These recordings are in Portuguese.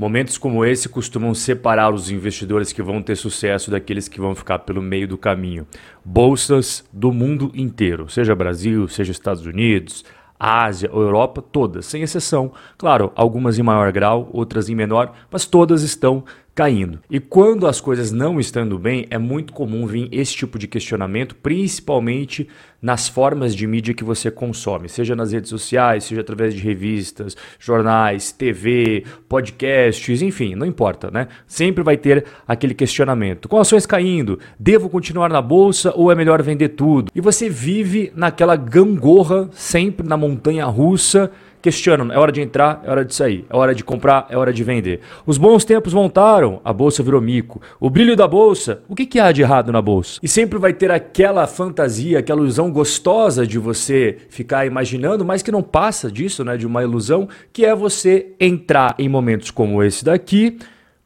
Momentos como esse costumam separar os investidores que vão ter sucesso daqueles que vão ficar pelo meio do caminho. Bolsas do mundo inteiro, seja Brasil, seja Estados Unidos, Ásia, Europa, todas, sem exceção. Claro, algumas em maior grau, outras em menor, mas todas estão caindo. E quando as coisas não estão indo bem, é muito comum vir esse tipo de questionamento, principalmente nas formas de mídia que você consome, seja nas redes sociais, seja através de revistas, jornais, TV, podcasts, enfim, não importa, né? Sempre vai ter aquele questionamento. Com ações caindo, devo continuar na bolsa ou é melhor vender tudo? E você vive naquela gangorra, sempre na montanha russa questionam: é hora de entrar, é hora de sair, é hora de comprar, é hora de vender. Os bons tempos voltaram, a bolsa virou mico. O brilho da bolsa, o que, que há de errado na bolsa? E sempre vai ter aquela fantasia, aquela ilusão gostosa de você ficar imaginando, mas que não passa disso, né? De uma ilusão, que é você entrar em momentos como esse daqui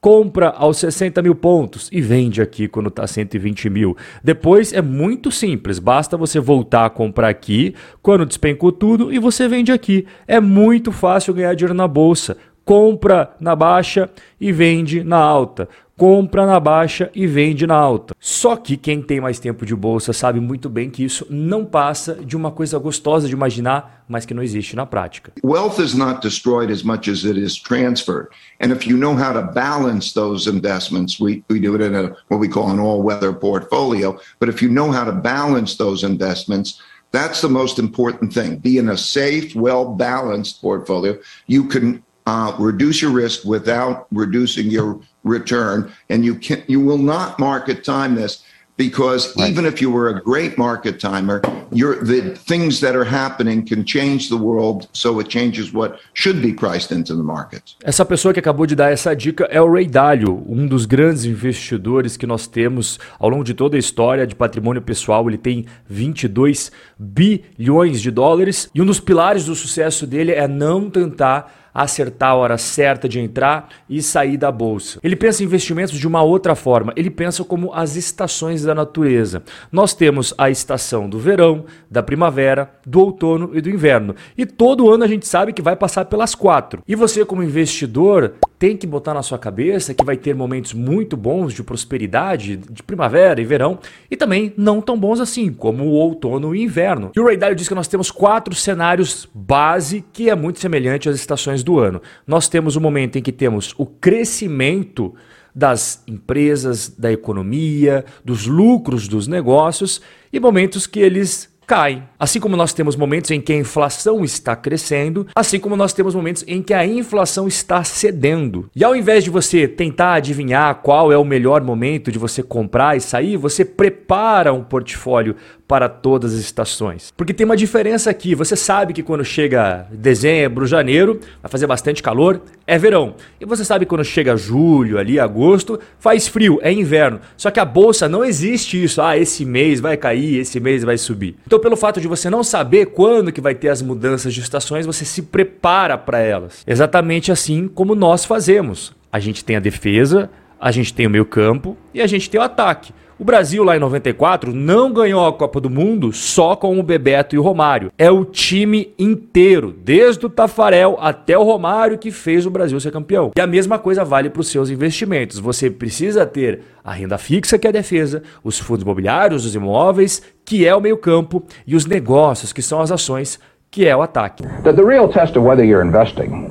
compra aos 60 mil pontos e vende aqui quando está 120 mil. Depois é muito simples, basta você voltar a comprar aqui quando despencou tudo e você vende aqui. É muito fácil ganhar dinheiro na bolsa. Compra na baixa e vende na alta compra na baixa e vende na alta. Só que quem tem mais tempo de bolsa sabe muito bem que isso não passa de uma coisa gostosa de imaginar, mas que não existe na prática. Wealth is not destroyed as much as it is transferred. And if you know how to balance those investments, we, we do it in a, what we call an all-weather portfolio, but if you know how to balance those investments, That's the most important thing. Be in a safe, well balanced portfolio. You can uh, reduce your risk without reducing your return. And you can you will not market time this because right. even if you were a great market timer, the things that are happening can change the world, so it changes what should be priced into the markets. Essa pessoa que acabou de dar essa dica é o Ray Dalio, um dos grandes investidores que nós temos ao longo de toda a história de patrimônio pessoal. Ele tem 22 bilhões de dólares e um dos pilares do sucesso dele é não tentar acertar a hora certa de entrar e sair da bolsa. Ele pensa em investimentos de uma outra forma. Ele pensa como as estações da natureza. Nós temos a estação do verão, da primavera, do outono e do inverno. E todo ano a gente sabe que vai passar pelas quatro. E você, como investidor, tem que botar na sua cabeça que vai ter momentos muito bons de prosperidade, de primavera e verão, e também não tão bons assim, como o outono e inverno. E o Ray Dalio diz que nós temos quatro cenários base que é muito semelhante às estações do ano. Nós temos o momento em que temos o crescimento das empresas, da economia, dos lucros dos negócios e momentos que eles cai. Assim como nós temos momentos em que a inflação está crescendo, assim como nós temos momentos em que a inflação está cedendo. E ao invés de você tentar adivinhar qual é o melhor momento de você comprar e sair, você prepara um portfólio para todas as estações. Porque tem uma diferença aqui. Você sabe que quando chega dezembro, janeiro, vai fazer bastante calor, é verão. E você sabe que quando chega julho, ali, agosto, faz frio, é inverno. Só que a bolsa não existe isso. Ah, esse mês vai cair, esse mês vai subir. Então, pelo fato de você não saber quando que vai ter as mudanças de estações, você se prepara para elas. Exatamente assim como nós fazemos. A gente tem a defesa, a gente tem o meio campo e a gente tem o ataque. O Brasil, lá em 94, não ganhou a Copa do Mundo só com o Bebeto e o Romário. É o time inteiro, desde o Tafarel até o Romário, que fez o Brasil ser campeão. E a mesma coisa vale para os seus investimentos. Você precisa ter a renda fixa, que é a defesa, os fundos imobiliários, os imóveis, que é o meio-campo, e os negócios, que são as ações, que é o ataque. The, real test of whether you're investing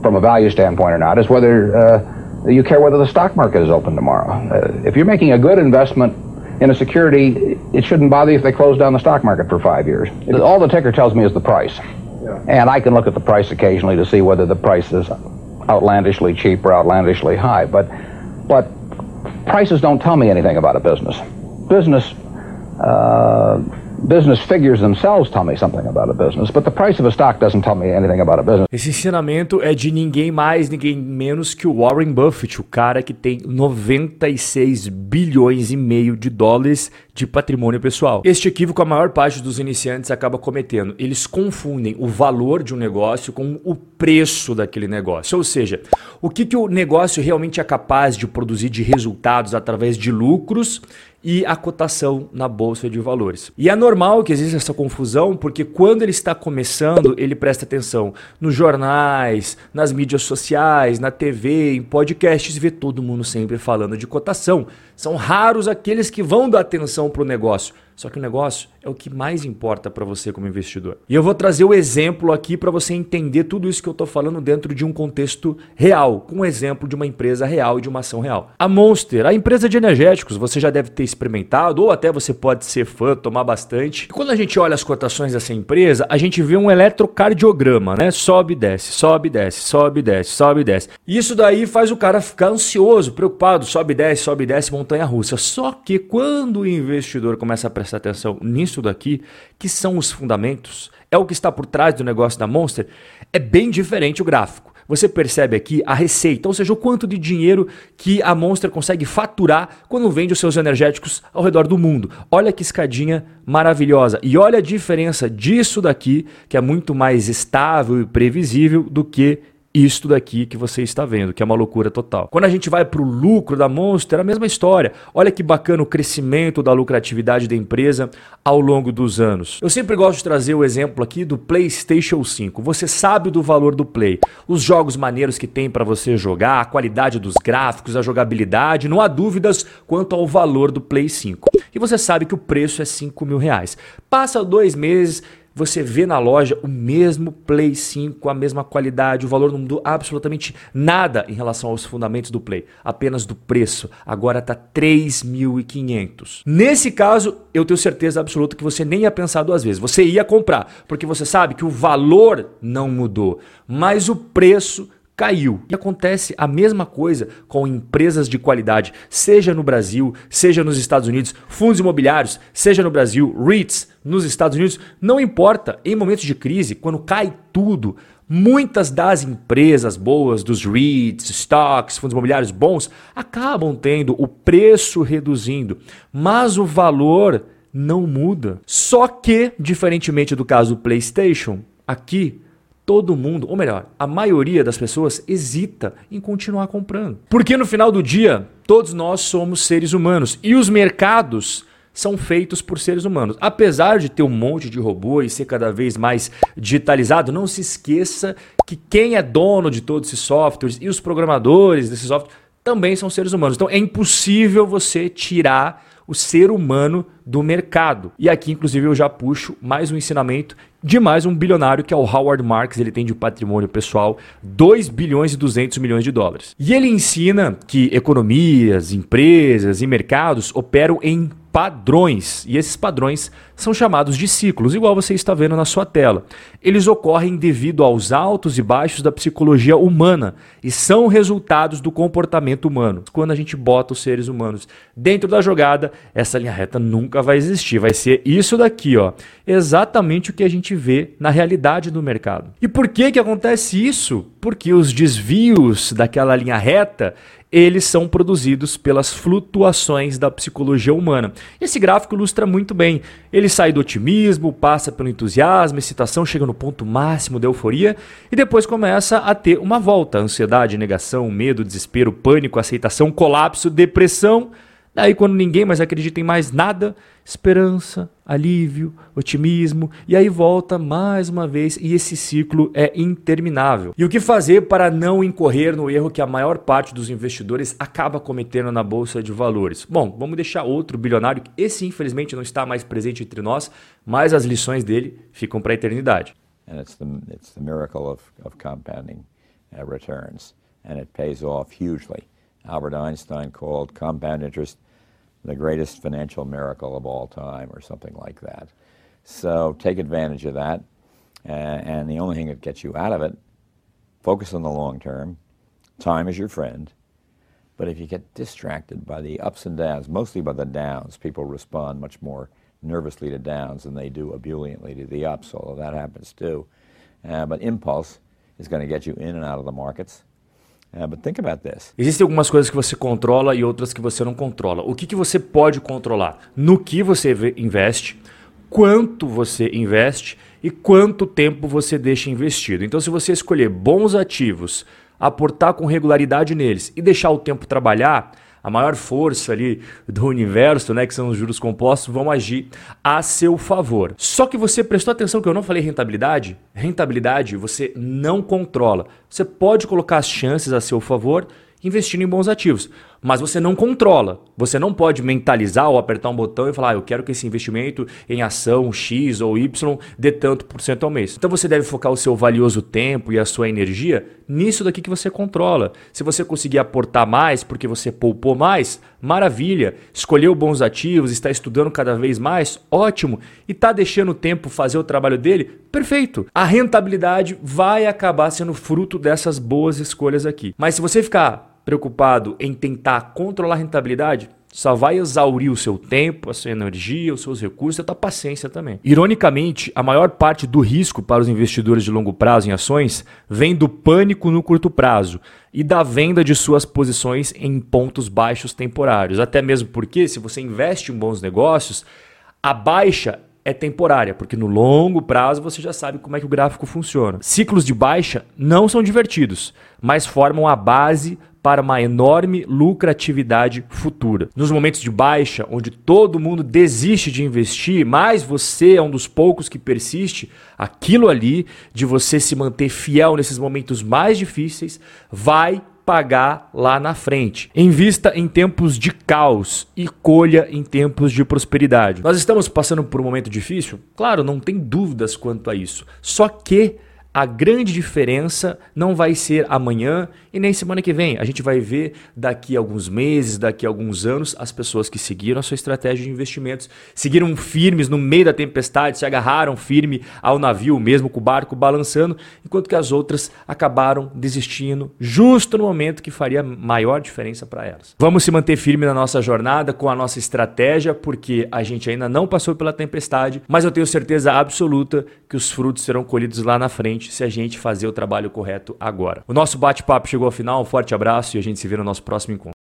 from a value standpoint or not is whether uh... you care whether the stock market is open tomorrow. Uh, if you're making a good investment in a security, it shouldn't bother you if they close down the stock market for five years. All the ticker tells me is the price. Yeah. And I can look at the price occasionally to see whether the price is outlandishly cheap or outlandishly high. But, but prices don't tell me anything about a business. Business uh, business figures themselves tell me something about a business, but the price of a stock doesn't tell me anything about a business. Esse ensinamento é de ninguém mais, ninguém menos que o Warren Buffett, o cara que tem 96 bilhões e meio de dólares de patrimônio pessoal. Este equívoco a maior parte dos iniciantes acaba cometendo. Eles confundem o valor de um negócio com o preço daquele negócio. Ou seja, o que, que o negócio realmente é capaz de produzir de resultados através de lucros e a cotação na bolsa de valores. E é normal que exista essa confusão, porque quando ele está começando, ele presta atenção nos jornais, nas mídias sociais, na TV, em podcasts, vê todo mundo sempre falando de cotação. São raros aqueles que vão dar atenção para o negócio. Só que o negócio é o que mais importa para você como investidor. E eu vou trazer o exemplo aqui para você entender tudo isso que eu estou falando dentro de um contexto real, com um exemplo de uma empresa real e de uma ação real. A Monster, a empresa de energéticos, você já deve ter experimentado ou até você pode ser fã, tomar bastante. E quando a gente olha as cotações dessa empresa, a gente vê um eletrocardiograma, né? Sobe, desce, sobe, desce, sobe, desce, sobe, desce. Isso daí faz o cara ficar ansioso, preocupado, sobe, desce, sobe, desce, montanha russa. Só que quando o investidor começa a prestar atenção nisso daqui, que são os fundamentos, é o que está por trás do negócio da Monster, é bem diferente o gráfico. Você percebe aqui a receita, ou seja, o quanto de dinheiro que a Monster consegue faturar quando vende os seus energéticos ao redor do mundo. Olha que escadinha maravilhosa. E olha a diferença disso daqui, que é muito mais estável e previsível do que isto daqui que você está vendo, que é uma loucura total. Quando a gente vai para o lucro da Monster, é a mesma história. Olha que bacana o crescimento da lucratividade da empresa ao longo dos anos. Eu sempre gosto de trazer o exemplo aqui do PlayStation 5. Você sabe do valor do Play, os jogos maneiros que tem para você jogar, a qualidade dos gráficos, a jogabilidade, não há dúvidas quanto ao valor do Play 5. E você sabe que o preço é 5 mil reais. Passa dois meses, você vê na loja o mesmo Play 5, a mesma qualidade, o valor não mudou absolutamente nada em relação aos fundamentos do Play, apenas do preço. Agora está 3.500. Nesse caso, eu tenho certeza absoluta que você nem ia pensar duas vezes. Você ia comprar, porque você sabe que o valor não mudou, mas o preço caiu. E acontece a mesma coisa com empresas de qualidade, seja no Brasil, seja nos Estados Unidos, fundos imobiliários, seja no Brasil, REITs nos Estados Unidos, não importa, em momentos de crise, quando cai tudo, muitas das empresas boas, dos REITs, stocks, fundos imobiliários bons, acabam tendo o preço reduzindo, mas o valor não muda. Só que, diferentemente do caso do PlayStation, aqui todo mundo, ou melhor, a maioria das pessoas hesita em continuar comprando. Porque no final do dia, todos nós somos seres humanos e os mercados são feitos por seres humanos. Apesar de ter um monte de robô e ser cada vez mais digitalizado, não se esqueça que quem é dono de todos esses softwares e os programadores desses softwares também são seres humanos. Então é impossível você tirar o ser humano do mercado. E aqui, inclusive, eu já puxo mais um ensinamento de mais um bilionário que é o Howard Marks. Ele tem de patrimônio pessoal 2 bilhões e 200 milhões de dólares. E ele ensina que economias, empresas e mercados operam em padrões, e esses padrões são chamados de ciclos, igual você está vendo na sua tela. Eles ocorrem devido aos altos e baixos da psicologia humana e são resultados do comportamento humano. Quando a gente bota os seres humanos dentro da jogada, essa linha reta nunca vai existir, vai ser isso daqui, ó, exatamente o que a gente vê na realidade do mercado. E por que que acontece isso? Porque os desvios daquela linha reta eles são produzidos pelas flutuações da psicologia humana. Esse gráfico ilustra muito bem. Ele sai do otimismo, passa pelo entusiasmo, excitação, chega no ponto máximo da euforia e depois começa a ter uma volta: ansiedade, negação, medo, desespero, pânico, aceitação, colapso, depressão Daí, quando ninguém mais acredita em mais nada, esperança, alívio, otimismo, e aí volta mais uma vez, e esse ciclo é interminável. E o que fazer para não incorrer no erro que a maior parte dos investidores acaba cometendo na bolsa de valores? Bom, vamos deixar outro bilionário, esse infelizmente não está mais presente entre nós, mas as lições dele ficam para a eternidade. And it's the, it's the miracle of, of compounding uh, returns, and it pays off hugely. Albert Einstein called compound interest the greatest financial miracle of all time, or something like that. So take advantage of that. Uh, and the only thing that gets you out of it, focus on the long term. Time is your friend. But if you get distracted by the ups and downs, mostly by the downs, people respond much more nervously to downs than they do ebulliently to the ups, although that happens too. Uh, but impulse is going to get you in and out of the markets. É, but think about this. Existem algumas coisas que você controla e outras que você não controla. O que, que você pode controlar? No que você investe, quanto você investe e quanto tempo você deixa investido. Então, se você escolher bons ativos, aportar com regularidade neles e deixar o tempo trabalhar, a maior força ali do universo, né, que são os juros compostos, vão agir a seu favor. Só que você prestou atenção que eu não falei rentabilidade? Rentabilidade você não controla. Você pode colocar as chances a seu favor investindo em bons ativos mas você não controla. Você não pode mentalizar ou apertar um botão e falar, ah, eu quero que esse investimento em ação X ou Y dê tanto por cento ao mês. Então você deve focar o seu valioso tempo e a sua energia nisso daqui que você controla. Se você conseguir aportar mais porque você poupou mais, maravilha. Escolheu bons ativos, está estudando cada vez mais, ótimo. E está deixando o tempo fazer o trabalho dele, perfeito. A rentabilidade vai acabar sendo fruto dessas boas escolhas aqui. Mas se você ficar preocupado em tentar controlar a rentabilidade, só vai exaurir o seu tempo, a sua energia, os seus recursos e a sua paciência também. Ironicamente, a maior parte do risco para os investidores de longo prazo em ações vem do pânico no curto prazo e da venda de suas posições em pontos baixos temporários. Até mesmo porque, se você investe em bons negócios, a baixa é temporária, porque no longo prazo você já sabe como é que o gráfico funciona. Ciclos de baixa não são divertidos, mas formam a base para uma enorme lucratividade futura. Nos momentos de baixa, onde todo mundo desiste de investir, mas você é um dos poucos que persiste, aquilo ali de você se manter fiel nesses momentos mais difíceis vai pagar lá na frente. Invista em tempos de caos e colha em tempos de prosperidade. Nós estamos passando por um momento difícil? Claro, não tem dúvidas quanto a isso. Só que a grande diferença não vai ser amanhã e nem semana que vem. A gente vai ver daqui a alguns meses, daqui a alguns anos, as pessoas que seguiram a sua estratégia de investimentos, seguiram firmes no meio da tempestade, se agarraram firme ao navio, mesmo com o barco balançando, enquanto que as outras acabaram desistindo justo no momento que faria maior diferença para elas. Vamos se manter firme na nossa jornada com a nossa estratégia, porque a gente ainda não passou pela tempestade, mas eu tenho certeza absoluta que os frutos serão colhidos lá na frente se a gente fazer o trabalho correto agora. O nosso bate-papo chegou ao final, um forte abraço e a gente se vê no nosso próximo encontro.